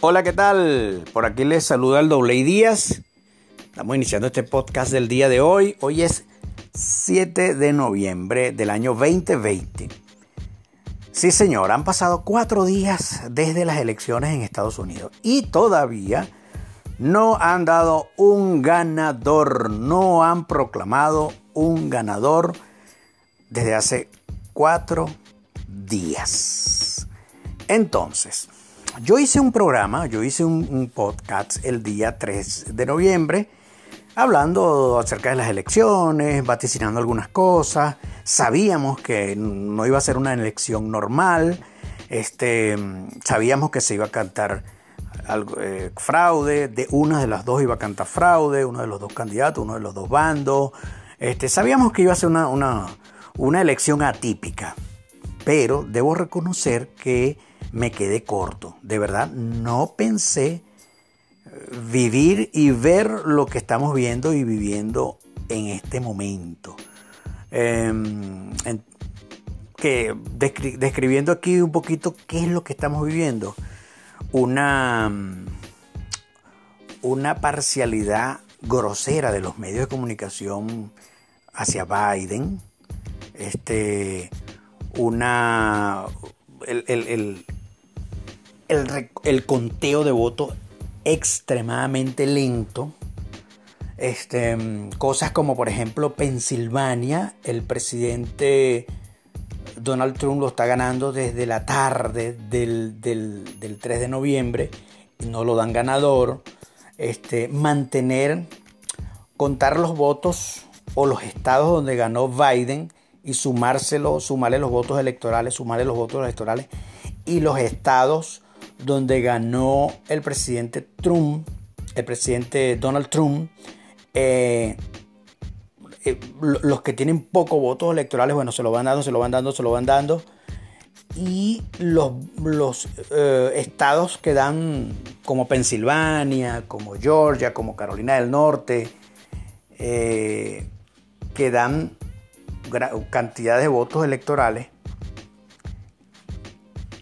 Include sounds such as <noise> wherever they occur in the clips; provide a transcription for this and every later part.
Hola, ¿qué tal? Por aquí les saluda el Doble Díaz. Estamos iniciando este podcast del día de hoy. Hoy es 7 de noviembre del año 2020. Sí, señor, han pasado cuatro días desde las elecciones en Estados Unidos y todavía no han dado un ganador, no han proclamado un ganador desde hace cuatro días. Entonces, yo hice un programa, yo hice un, podcast el día 3 de noviembre, hablando acerca de las elecciones, vaticinando algunas cosas. Sabíamos que no iba a ser una elección normal, este, sabíamos que se iba a cantar algo, eh, fraude, de una de las dos iba a cantar fraude, uno de los dos candidatos, uno de los dos bandos. Este, sabíamos que iba a ser una, una, una elección atípica, pero debo reconocer que me quedé corto. De verdad, no pensé eh, vivir y ver lo que estamos viendo y viviendo en este momento. Em, que describiendo aquí un poquito qué es lo que estamos viviendo. Una, una parcialidad grosera de los medios de comunicación hacia Biden. Este, una, el, conteo de votos extremadamente lento. Este, cosas como por ejemplo Pensilvania, el presidente Donald Trump lo está ganando desde la tarde del, 3 de noviembre y no lo dan ganador. Este, mantener, contar los votos o los estados donde ganó Biden y sumárselo, sumarle los votos electorales, sumarle los votos electorales y los estados donde ganó el presidente Trump, el presidente Donald Trump, eh, eh, los que tienen pocos votos electorales, bueno, se lo van dando, se lo van dando, se lo van dando. Y los, los eh, estados que dan como Pensilvania, como Georgia, como Carolina del Norte, que dan cantidad de votos electorales,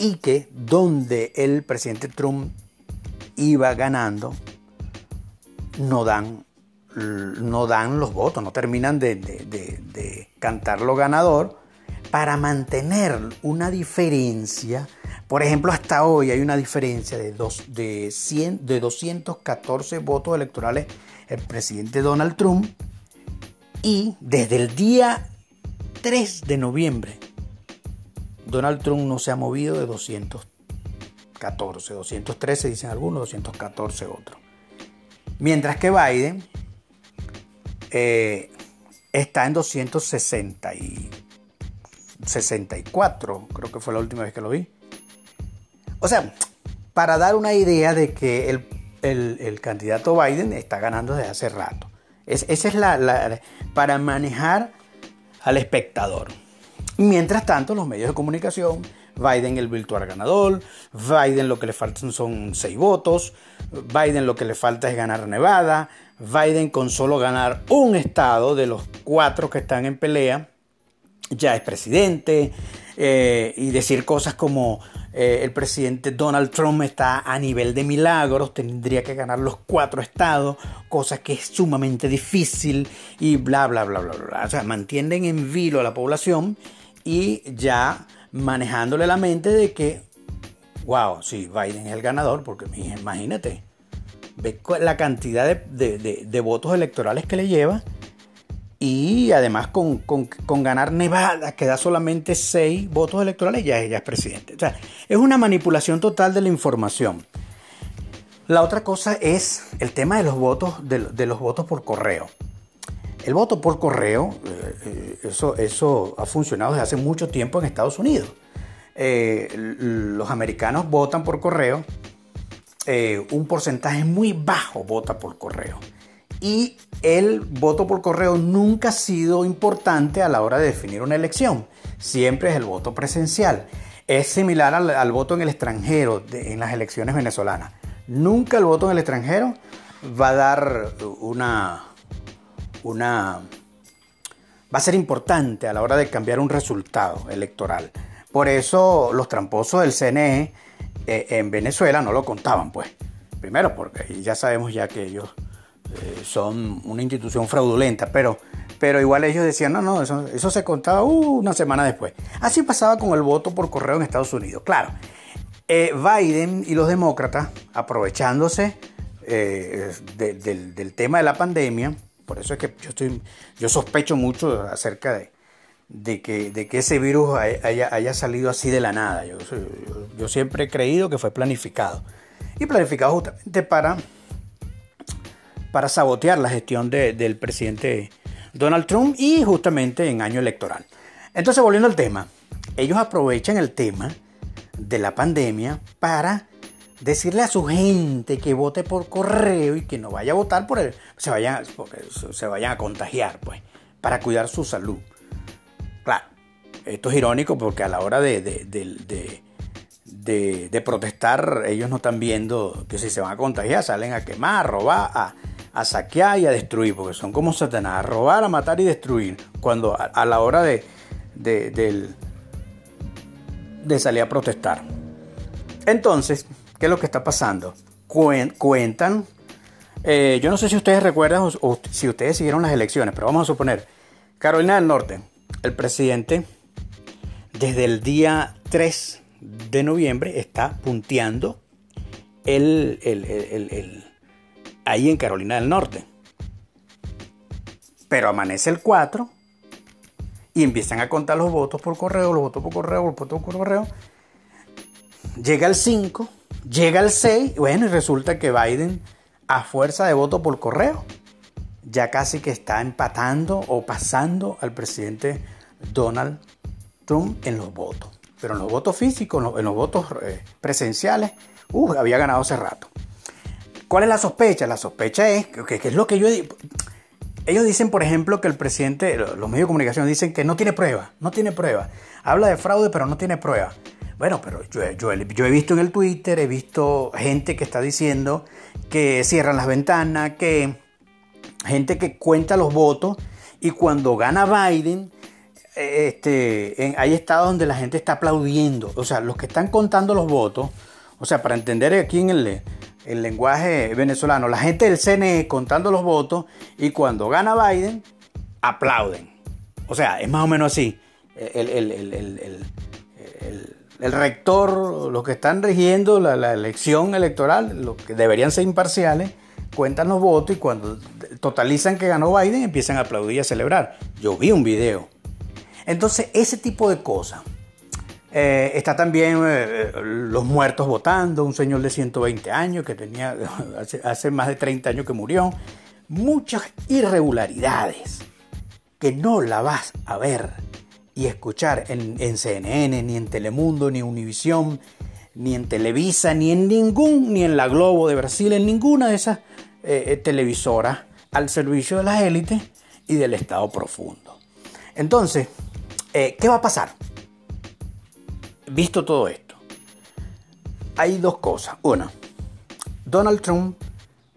y que donde el presidente Trump iba ganando, no dan, no dan los votos, no terminan de, de, cantarlo ganador para mantener una diferencia. Por ejemplo, hasta hoy hay una diferencia de, dos, de, 100, de 214 votos electorales el presidente Donald Trump y desde el día 3 de noviembre Donald Trump no se ha movido de 214, 213 dicen algunos, 214 otros. Mientras que Biden eh, está en 264, creo que fue la última vez que lo vi. O sea, para dar una idea de que el, candidato Biden está ganando desde hace rato. esa es la, para manejar al espectador. Mientras tanto, los medios de comunicación, Biden el virtual ganador, Biden lo que le faltan son seis votos, Biden lo que le falta es ganar Nevada, Biden con solo ganar un estado de los cuatro que están en pelea, ya es presidente, eh, y decir cosas como eh, el presidente Donald Trump está a nivel de milagros, tendría que ganar los cuatro estados, cosa que es sumamente difícil, y bla, bla, bla, bla, bla. O sea, mantienen en vilo a la población y ya manejándole la mente de que, wow, sí, Biden es el ganador, porque imagínate, ve la cantidad de, votos electorales que le lleva y además con, ganar Nevada, que da solamente seis votos electorales, ya ella es presidente. O sea, es una manipulación total de la información. La otra cosa es el tema de los votos, de los votos por correo. El voto por correo, eh, eh, eso, eso ha funcionado desde hace mucho tiempo en Estados Unidos. Eh, los americanos votan por correo, un porcentaje muy bajo vota por correo. Y el voto por correo nunca ha sido importante a la hora de definir una elección. Siempre es el voto presencial. Es similar al, voto en el extranjero en las elecciones venezolanas. Nunca el voto en el extranjero va a dar una, una va a ser importante a la hora de cambiar un resultado electoral. Por eso los tramposos del CNE eh, en Venezuela no lo contaban, pues. Primero porque ya sabemos ya que ellos eh, son una institución fraudulenta, pero, pero igual ellos decían, no, no, eso, se contaba uh, una semana después. Así pasaba con el voto por correo en Estados Unidos. Claro, eh, Biden y los demócratas, aprovechándose del tema de la pandemia, por eso es que yo, sospecho mucho acerca de, que, ese virus haya, salido así de la nada. Yo, siempre he creído que fue planificado. Y planificado justamente para sabotear la gestión del presidente Donald Trump y justamente en año electoral. Entonces, volviendo al tema, ellos aprovechan el tema de la pandemia para decirle a su gente que vote por correo y que no vaya a votar por él, se vayan, se vayan a contagiar, pues, para cuidar su salud. Claro, esto es irónico porque a la hora de, de, protestar, ellos no están viendo que si se van a contagiar, salen a quemar, a robar, a, saquear y a destruir, porque son como Satanás, a robar, a matar y destruir, cuando a, la hora de, de, salir a protestar. Entonces, ¿qué es lo que está pasando? Cuentan, eh, yo no sé si ustedes recuerdan o si ustedes siguieron las elecciones, pero vamos a suponer, Carolina del Norte, el presidente desde el día 3 de noviembre está punteando el, ahí en Carolina del Norte. Pero amanece el 4 y empiezan a contar los votos por correo, los votos por correo, los votos por correo. Llega el 5, llega el 6, bueno, y resulta que Biden, a fuerza de voto por correo, ya casi que está empatando o pasando al presidente Donald Trump en los votos. Pero en los votos físicos, en los, votos eh, presenciales, uh, había ganado hace rato. ¿Cuál es la sospecha? La sospecha es que, es lo que yo ellos dicen, por ejemplo, que el presidente, los medios de comunicación dicen que no tiene prueba, no tiene prueba. Habla de fraude, pero no tiene prueba. Bueno, pero yo, he visto en el Twitter, he visto gente que está diciendo que cierran las ventanas, que gente que cuenta los votos y cuando gana Biden, eh, hay estados donde la gente está aplaudiendo. O sea, los que están contando los votos, o sea, para entender aquí en el, lenguaje venezolano, la gente del CNE contando los votos y cuando gana Biden, aplauden. O sea, es más o menos así. El rector, los que están rigiendo la, elección electoral, los que deberían ser imparciales, cuentan los votos y cuando totalizan que ganó Biden empiezan a aplaudir y a celebrar. Yo vi un video. Entonces, ese tipo de cosas. Eh, está también eh, los muertos votando, un señor de 120 años que tenía <laughs> hace, más de 30 años que murió. Muchas irregularidades que no la vas a ver y escuchar en, en CNN, ni en Telemundo, ni en Univisión, ni en Televisa, ni en ningún, ni en la Globo de Brasil, en ninguna de esas eh, eh, televisora al servicio de las élites y del Estado profundo. Entonces, eh, ¿qué va a pasar? Visto todo esto, hay dos cosas. Una, Donald Trump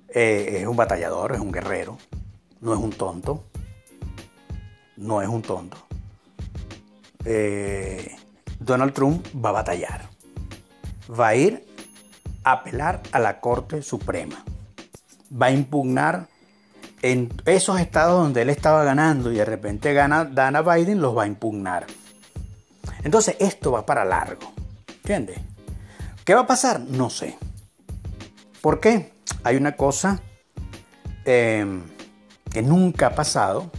es un batallador, es un guerrero, no es un tonto, no es un tonto. Donald Trump va a batallar, va a ir a apelar a la Corte Suprema va a impugnar en esos estados donde él estaba ganando y de repente gana Dana Biden, los va a impugnar. Entonces esto va para largo. ¿Entiendes? ¿Qué va a pasar? No sé. ¿Por qué? Hay una cosa em, que nunca ha pasado,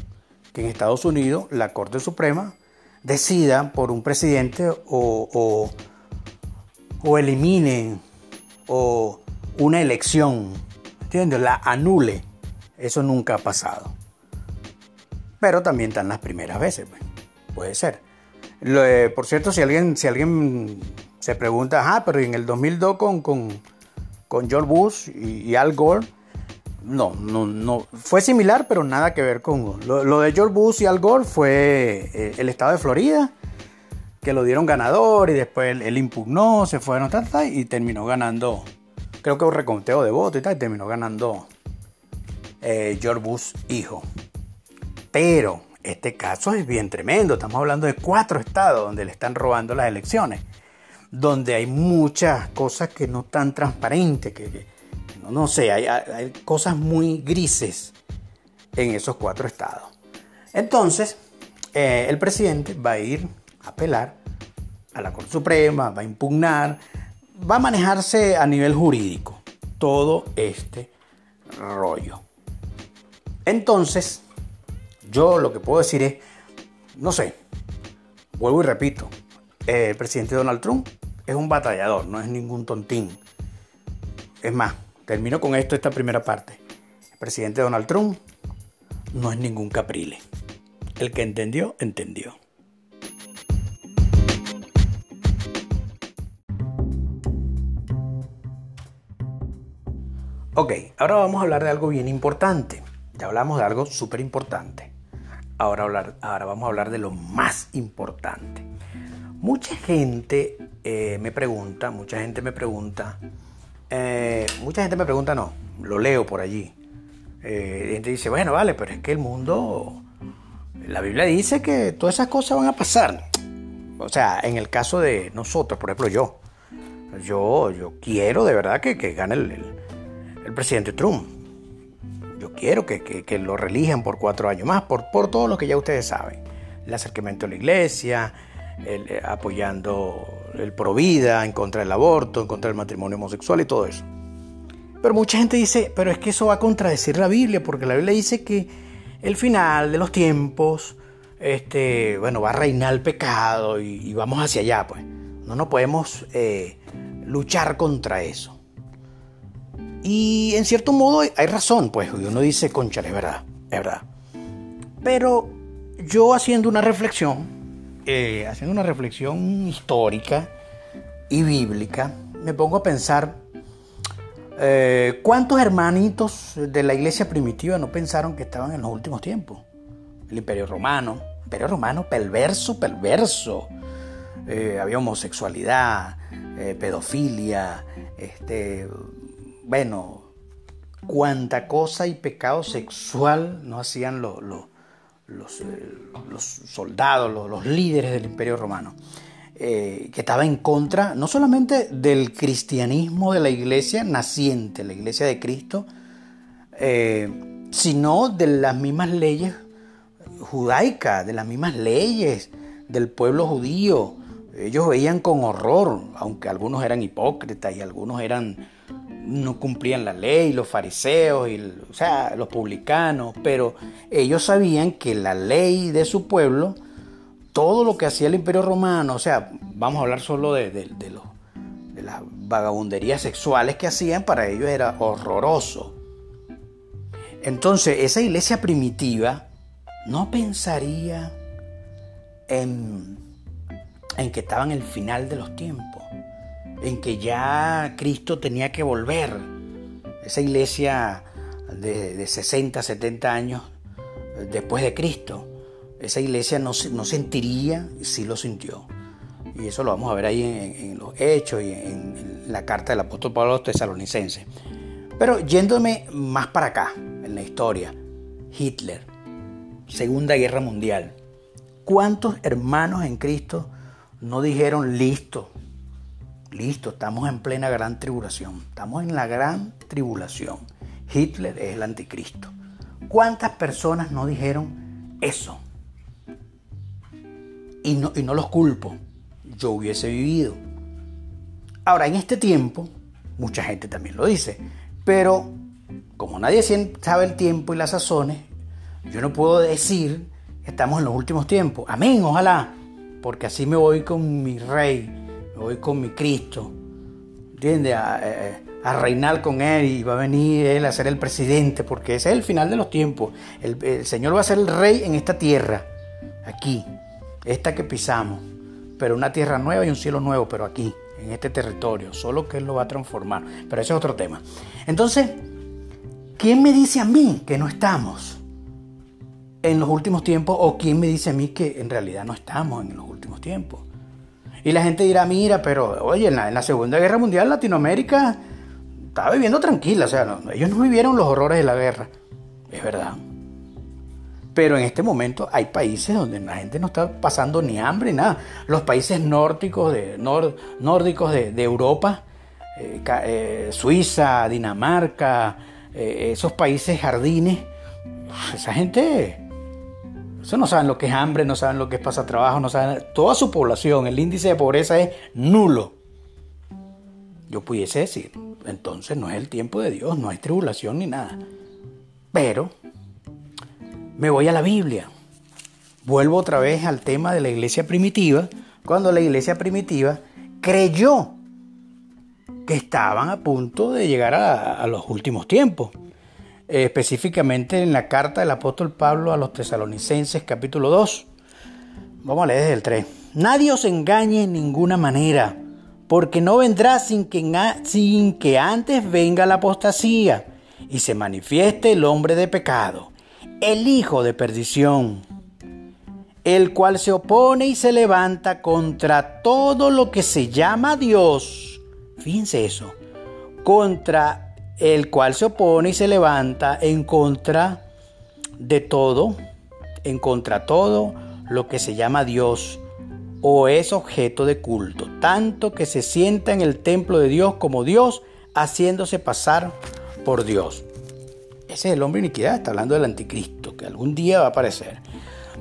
que en Estados Unidos la Corte Suprema decida por un presidente o, o, o elimine o una elección ¿entiendes? La anule. Eso nunca ha pasado. Pero también están las primeras veces, pues. puede ser. Eh, por cierto, si alguien, si alguien se pregunta, ah, pero en el 2002 con, con, con George Bush y, Al Gore, no, no, no, fue similar, pero nada que ver con lo, de George Bush y Al Gore fue eh, el estado de Florida, que lo dieron ganador y después él, impugnó, se fueron, y terminó ganando creo que un reconteo de votos y tal, terminó ganando eh, George Bush hijo. Pero este caso es bien tremendo, estamos hablando de cuatro estados donde le están robando las elecciones. donde hay muchas cosas que no están transparentes, que, no, sé, hay, cosas muy grises en esos cuatro estados. Entonces, eh, el presidente va a ir a apelar a la Corte Suprema, va a impugnar, va a manejarse a nivel jurídico todo este rollo. Entonces, yo lo que puedo decir es, no sé, vuelvo y repito, el presidente Donald Trump es un batallador, no es ningún tontín. Es más, termino con esto, esta primera parte. El presidente Donald Trump no es ningún caprile. El que entendió, entendió. Ok, ahora vamos a hablar de algo bien importante. Ya hablamos de algo súper importante. Ahora, ahora vamos a hablar de lo más importante. Mucha gente eh, me pregunta, mucha gente me pregunta, eh, mucha gente me pregunta, no, lo leo por allí. Eh, gente dice, bueno, vale, pero es que el mundo, la Biblia dice que todas esas cosas van a pasar. O sea, en el caso de nosotros, por ejemplo, yo, yo, yo quiero de verdad que, gane el, el, presidente Trump. Yo quiero que, lo relijan por cuatro años más, por, por todo lo que ya ustedes saben. El acercamiento a la iglesia, eh, apoyando el provida, en contra del aborto, en contra del matrimonio homosexual y todo eso. Pero mucha gente dice, pero es que eso va a contradecir la Biblia, porque la Biblia dice que el final de los tiempos, este, bueno, va a reinar el pecado y, vamos hacia allá, pues. No nos podemos eh, luchar contra eso. Y en cierto modo hay razón, pues uno dice, concha, es verdad, es verdad. Pero yo haciendo una reflexión, eh, haciendo una reflexión histórica y bíblica, me pongo a pensar eh, cuántos hermanitos de la iglesia primitiva no pensaron que estaban en los últimos tiempos. El imperio romano, imperio romano perverso, perverso. Eh, había homosexualidad, pedofilia, este, bueno, cuánta cosa y pecado sexual no hacían los eh, los, soldados, los, líderes del imperio romano, eh, que estaba en contra no solamente del cristianismo de la iglesia naciente, la iglesia de Cristo, eh, sino de las mismas leyes judaicas, de las mismas leyes del pueblo judío. Ellos veían con horror, aunque algunos eran hipócritas y algunos eran no cumplían la ley, los fariseos, y, o sea, los publicanos, pero ellos sabían que la ley de su pueblo, todo lo que hacía el imperio romano, o sea, vamos a hablar solo de, de, de, de las vagabunderías sexuales que hacían, para ellos era horroroso. Entonces, esa iglesia primitiva no pensaría en, en que estaba en el final de los tiempos en que ya Cristo tenía que volver. Esa iglesia de, 60, 70 años después de Cristo, esa iglesia no, no sentiría, sí lo sintió. Y eso lo vamos a ver ahí en, los hechos y en, la carta del apóstol Pablo a los tesalonicenses. Pero yéndome más para acá, en la historia, Hitler, Segunda Guerra Mundial. ¿Cuántos hermanos en Cristo no dijeron listo? Listo, estamos en plena gran tribulación. Estamos en la gran tribulación. Hitler es el anticristo. ¿Cuántas personas no dijeron eso? Y no, y no los culpo. Yo hubiese vivido. Ahora, en este tiempo, mucha gente también lo dice. Pero como nadie sabe el tiempo y las sazones, yo no puedo decir estamos en los últimos tiempos. Amén, ojalá. Porque así me voy con mi rey voy con mi Cristo, ¿entiendes? A, reinar con Él y va a venir Él a ser el presidente, porque ese es el final de los tiempos. El, Señor va a ser el rey en esta tierra, aquí, esta que pisamos, pero una tierra nueva y un cielo nuevo, pero aquí, en este territorio, solo que Él lo va a transformar. Pero ese es otro tema. Entonces, ¿quién me dice a mí que no estamos? en los últimos tiempos o quién me dice a mí que en realidad no estamos en los últimos tiempos. Y la gente dirá, mira, pero oye, en la, Segunda Guerra Mundial Latinoamérica estaba viviendo tranquila, o sea, ellos no vivieron los horrores de la guerra. Es verdad. Pero en este momento hay países donde la gente no está pasando ni hambre, ni nada. Los países nórdicos de, nórdicos de, Europa, eh, eh, Suiza, Dinamarca, eh, esos países jardines, esa gente, eso no saben lo que es hambre, no saben lo que es pasar trabajo, no saben, toda su población, el índice de pobreza es nulo. Yo pudiese decir, entonces no es el tiempo de Dios, no hay tribulación ni nada. Pero me voy a la Biblia. Vuelvo otra vez al tema de la iglesia primitiva, cuando la iglesia primitiva creyó que estaban a punto de llegar a, los últimos tiempos. Específicamente en la carta del apóstol Pablo a los tesalonicenses capítulo 2. Vamos a leer desde el 3. Nadie os engañe en ninguna manera, porque no vendrá sin que, sin que antes venga la apostasía y se manifieste el hombre de pecado el hijo de perdición, el cual se opone y se levanta contra todo lo que se llama Dios. Fíjense eso, contra el cual se opone y se levanta en contra de todo, en contra todo lo que se llama Dios o es objeto de culto, tanto que se sienta en el templo de Dios como Dios, haciéndose pasar por Dios. Ese es el hombre iniquidad, está hablando del anticristo, que algún día va a aparecer.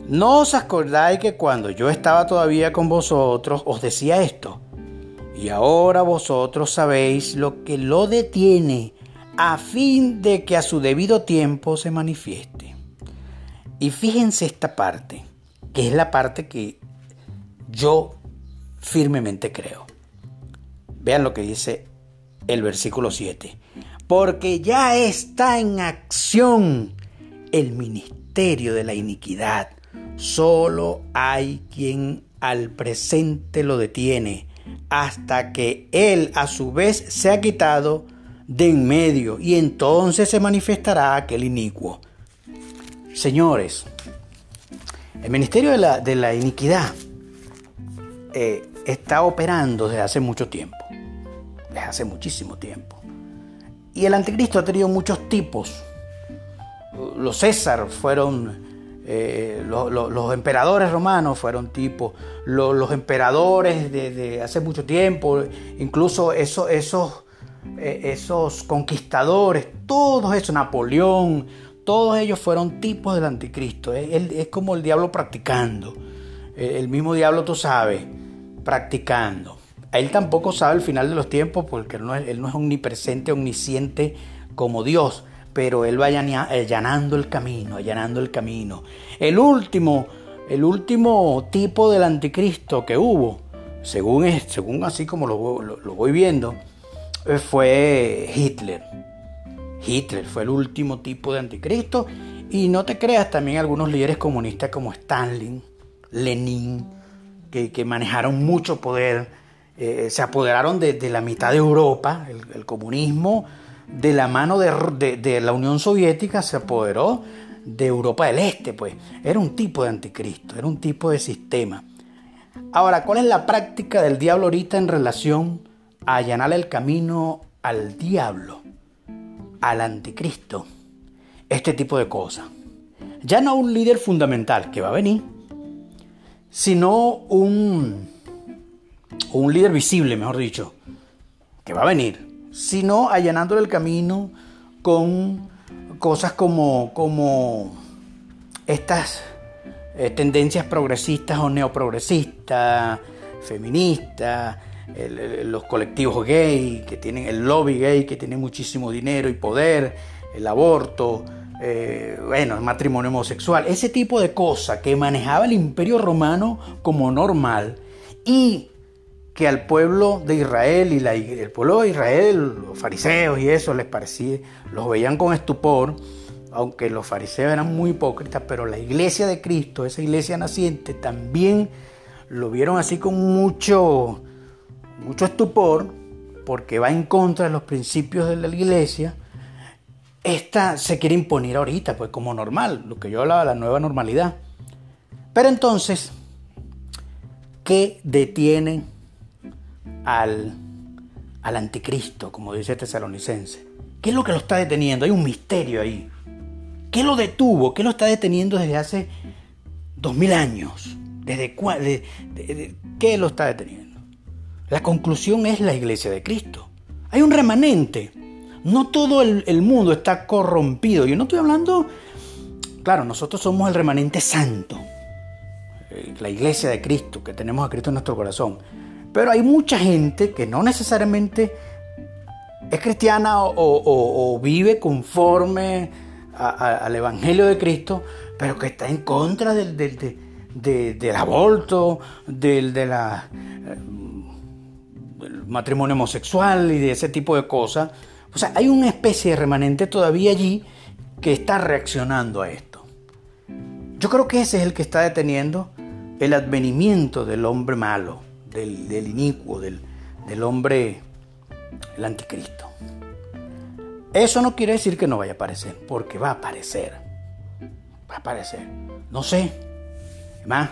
No os acordáis que cuando yo estaba todavía con vosotros os decía esto, y ahora vosotros sabéis lo que lo detiene, a fin de que a su debido tiempo se manifieste. Y fíjense esta parte, que es la parte que yo firmemente creo. Vean lo que dice el versículo 7 porque ya está en acción el ministerio de la iniquidad. Solo hay quien al presente lo detiene hasta que él a su vez se ha quitado de en medio y entonces se manifestará aquel inicuo. Señores, el ministerio de la, iniquidad eh, está operando desde hace mucho tiempo, desde hace muchísimo tiempo. Y el anticristo ha tenido muchos tipos. Los César fueron, eh, los, emperadores romanos fueron tipos, los, emperadores de, hace mucho tiempo, incluso esos, esos, eh, esos conquistadores, todos esos, Napoleón, todos ellos fueron tipos del anticristo. Es, es como el diablo practicando. El mismo diablo, tú sabes, practicando. Él tampoco sabe el final de los tiempos porque él no es, omnipresente, omnisciente como Dios, pero él va allanando el camino, allanando el camino. El último, el último tipo del anticristo que hubo, según, según así como lo, lo voy viendo, eh, fue Hitler. Hitler fue el último tipo de anticristo. Y no te creas, también algunos líderes comunistas como Stalin, Lenin, que, que manejaron mucho poder eh, se apoderaron de, la mitad de Europa, el, comunismo, de la mano de, la Unión Soviética, se apoderó de Europa del Este, pues era un tipo de anticristo, era un tipo de sistema. Ahora, ¿cuál es la práctica del diablo ahorita en relación allanar el camino al diablo, al anticristo? Este tipo de cosas. Ya no un líder fundamental que va a venir, sino un un líder visible, mejor dicho, que va a venir, sino allanándole el camino con cosas como, como estas eh, tendencias progresistas o neoprogresistas, feministas, los colectivos gay, que tienen el lobby gay, que tiene muchísimo dinero y poder, el aborto, eh, bueno, el matrimonio homosexual, ese tipo de cosas que manejaba el imperio romano como normal y que al pueblo de Israel y el pueblo de Israel, los fariseos y eso les parecía, los veían con estupor, aunque los fariseos eran muy hipócritas, pero la iglesia de Cristo, esa iglesia naciente, también lo vieron así con mucho, mucho estupor, porque va en contra de los principios de la iglesia. Esta se quiere imponer ahorita, pues como normal, lo que yo hablaba, la nueva normalidad. Pero entonces, ¿qué detienen al, al anticristo, como dice Tesalonicense. ¿Qué es lo que lo está deteniendo? Hay un misterio ahí. ¿Qué lo detuvo? ¿Qué lo está deteniendo desde hace dos mil años? ¿Desde ¿Qué lo está deteniendo? La conclusión es la iglesia de Cristo. Hay un remanente. No todo el, mundo está corrompido. Yo no estoy hablando, claro, nosotros somos el remanente santo, eh, la iglesia de Cristo, que tenemos a Cristo en nuestro corazón. Pero hay mucha gente que no necesariamente es cristiana o, vive conforme al Evangelio de Cristo, pero que está en contra del, del, aborto, del, de la, eh, matrimonio homosexual y de ese tipo de cosas. O sea, hay una especie de remanente todavía allí que está reaccionando a esto. Yo creo que ese es el que está deteniendo el advenimiento del hombre malo, del, inicuo, del, del hombre el anticristo. Eso no quiere decir que no vaya a aparecer, porque va a aparecer. Va a aparecer. No sé. Más,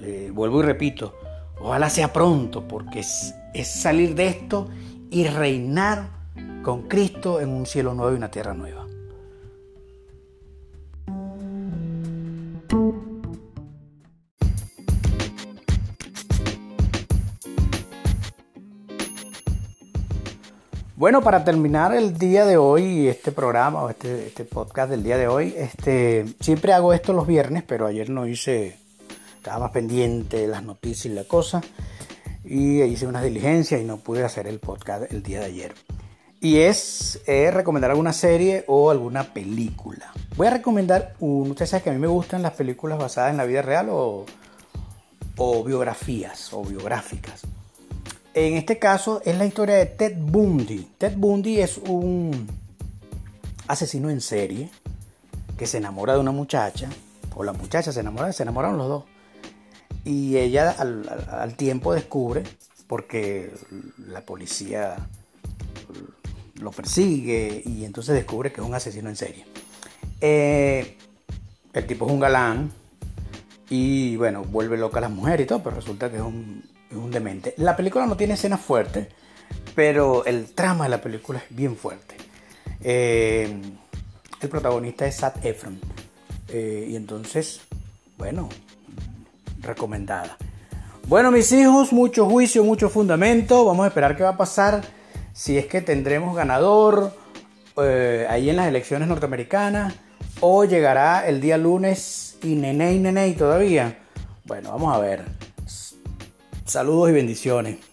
eh, vuelvo y repito, ojalá sea pronto, porque es, salir de esto y reinar con Cristo en un cielo nuevo y una tierra nueva. Bueno, para terminar el día de hoy, este programa o este, este, podcast del día de hoy, este, siempre hago esto los viernes, pero ayer no hice, estaba más pendiente de las noticias y la cosa, y hice unas diligencias y no pude hacer el podcast el día de ayer. Y es recomendar alguna serie o alguna película. Voy a recomendar, un, ustedes saben que a mí me gustan las películas basadas en la vida real o, o biografías o biográficas. En este caso es la historia de Ted Bundy. Ted Bundy es un asesino en serie que se enamora de una muchacha, o la muchacha se enamora, se enamoraron los dos. Y ella al, tiempo descubre, porque la policía lo persigue y entonces descubre que es un asesino en serie. Eh, el tipo es un galán y bueno, vuelve loca a las mujeres y todo, pero resulta que es un demente. La película no tiene escenas fuertes, pero el trama de la película es bien fuerte. Eh, el protagonista es Sad Efron. Eh, y entonces, bueno, recomendada. Bueno, mis hijos, mucho juicio, mucho fundamento. Vamos a esperar qué va a pasar. Si es que tendremos ganador eh, ahí en las elecciones norteamericanas. O llegará el día lunes y nene y nene todavía. Bueno, vamos a ver. Saludos y bendiciones.